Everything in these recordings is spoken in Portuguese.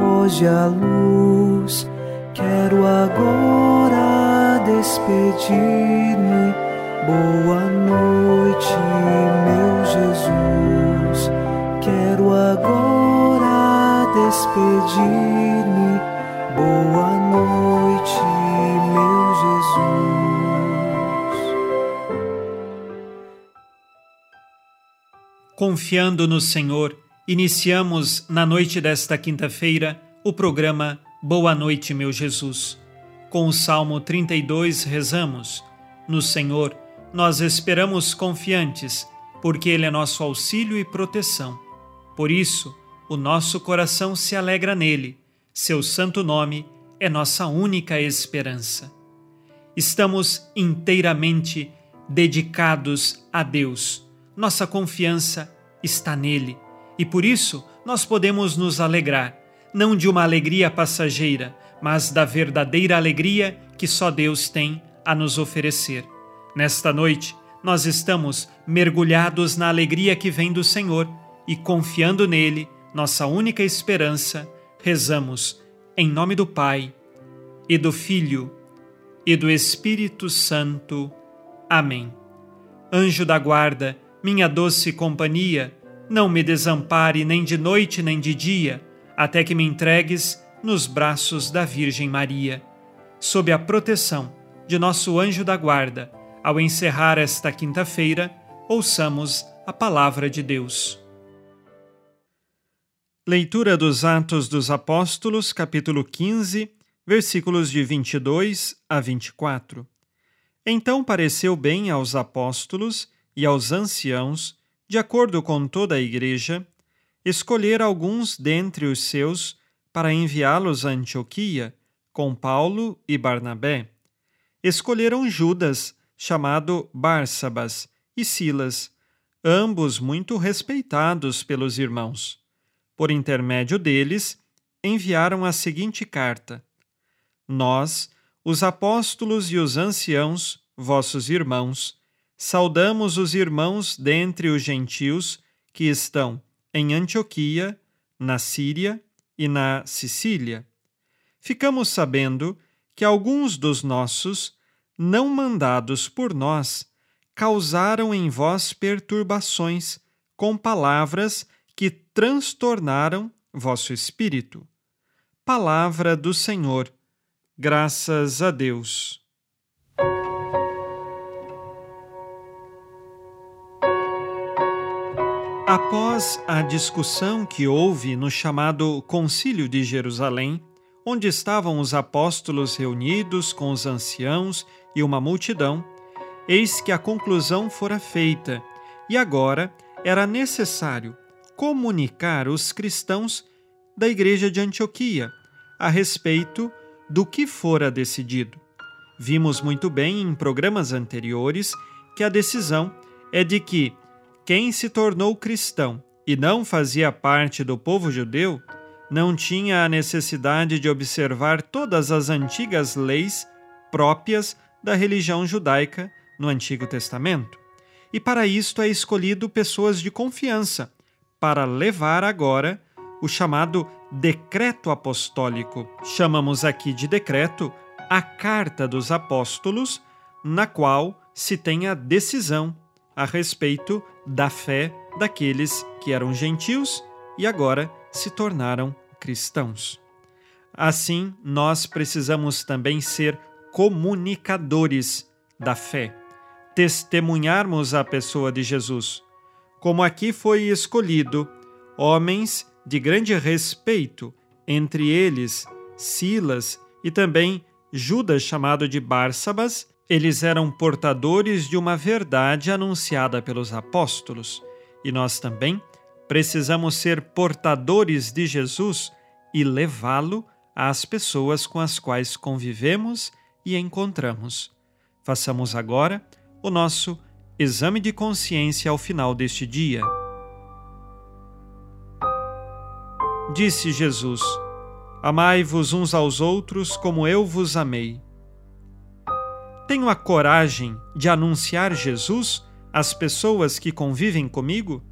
Foge a luz. Quero agora despedir-me. Boa noite, meu Jesus. Quero agora despedir-me. Boa noite, meu Jesus. Confiando no Senhor, iniciamos na noite desta quinta-feira o programa Boa Noite, meu Jesus. Com o Salmo 32 rezamos: No Senhor nós esperamos confiantes, porque Ele é nosso auxílio e proteção. Por isso, o nosso coração se alegra nele, seu santo nome é nossa única esperança. Estamos inteiramente dedicados a Deus. Nossa confiança está nele e por isso nós podemos nos alegrar, não de uma alegria passageira, mas da verdadeira alegria que só Deus tem a nos oferecer. Nesta noite, nós estamos mergulhados na alegria que vem do Senhor e confiando nele, nossa única esperança, rezamos em nome do Pai e do Filho e do Espírito Santo. Amém. Anjo da guarda, minha doce companhia, não me desampare nem de noite nem de dia, até que me entregues nos braços da Virgem Maria. Sob a proteção de nosso anjo da guarda, ao encerrar esta quinta-feira, ouçamos a palavra de Deus. Leitura dos Atos dos Apóstolos, capítulo 15, versículos de 22 a 24. Então pareceu bem aos apóstolos e aos anciãos, de acordo com toda a igreja, escolher alguns dentre os seus para enviá-los a Antioquia, com Paulo e Barnabé. Escolheram Judas, chamado Bársabas, e Silas, ambos muito respeitados pelos irmãos. Por intermédio deles, enviaram a seguinte carta: Nós, os apóstolos e os anciãos, vossos irmãos, saudamos os irmãos dentre os gentios que estão em Antioquia, na Síria e na Sicília. Ficamos sabendo que alguns dos nossos não mandados por nós, causaram em vós perturbações com palavras que transtornaram vosso espírito. Palavra do Senhor. Graças a Deus. Após a discussão que houve no chamado Concílio de Jerusalém, onde estavam os apóstolos reunidos com os anciãos e uma multidão, eis que a conclusão fora feita, e agora era necessário comunicar os cristãos da igreja de Antioquia a respeito do que fora decidido. Vimos muito bem em programas anteriores que a decisão é de que quem se tornou cristão e não fazia parte do povo judeu não tinha a necessidade de observar todas as antigas leis próprias da religião judaica no Antigo Testamento. E para isto é escolhido pessoas de confiança para levar agora o chamado decreto apostólico. Chamamos aqui de decreto a Carta dos Apóstolos, na qual se tem a decisão a respeito da fé daqueles que eram gentios e agora se tornaram cristãos. Assim, nós precisamos também ser comunicadores da fé, testemunharmos a pessoa de Jesus, como aqui foi escolhido homens de grande respeito, entre eles Silas e também Judas, chamado de Bársabas, eles eram portadores de uma verdade anunciada pelos apóstolos, e nós também precisamos ser portadores de Jesus e levá-lo às pessoas com as quais convivemos e encontramos. Façamos agora o nosso exame de consciência ao final deste dia. Disse Jesus: Amai-vos uns aos outros como eu vos amei. Tenho a coragem de anunciar Jesus às pessoas que convivem comigo?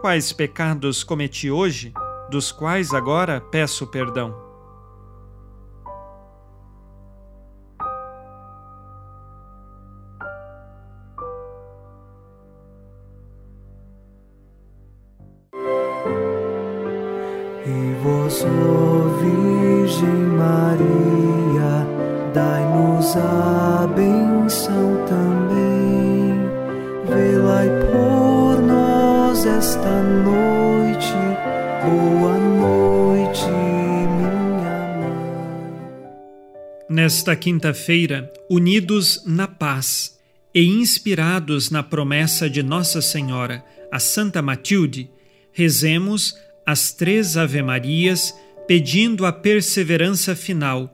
Quais pecados cometi hoje, dos quais agora peço perdão? E ó Virgem Maria, a benção também. Velai por nós esta noite. Boa noite, minha mãe. Nesta quinta-feira, unidos na paz e inspirados na promessa de Nossa Senhora, a Santa Matilde, rezemos as três Ave-Marias, pedindo a perseverança final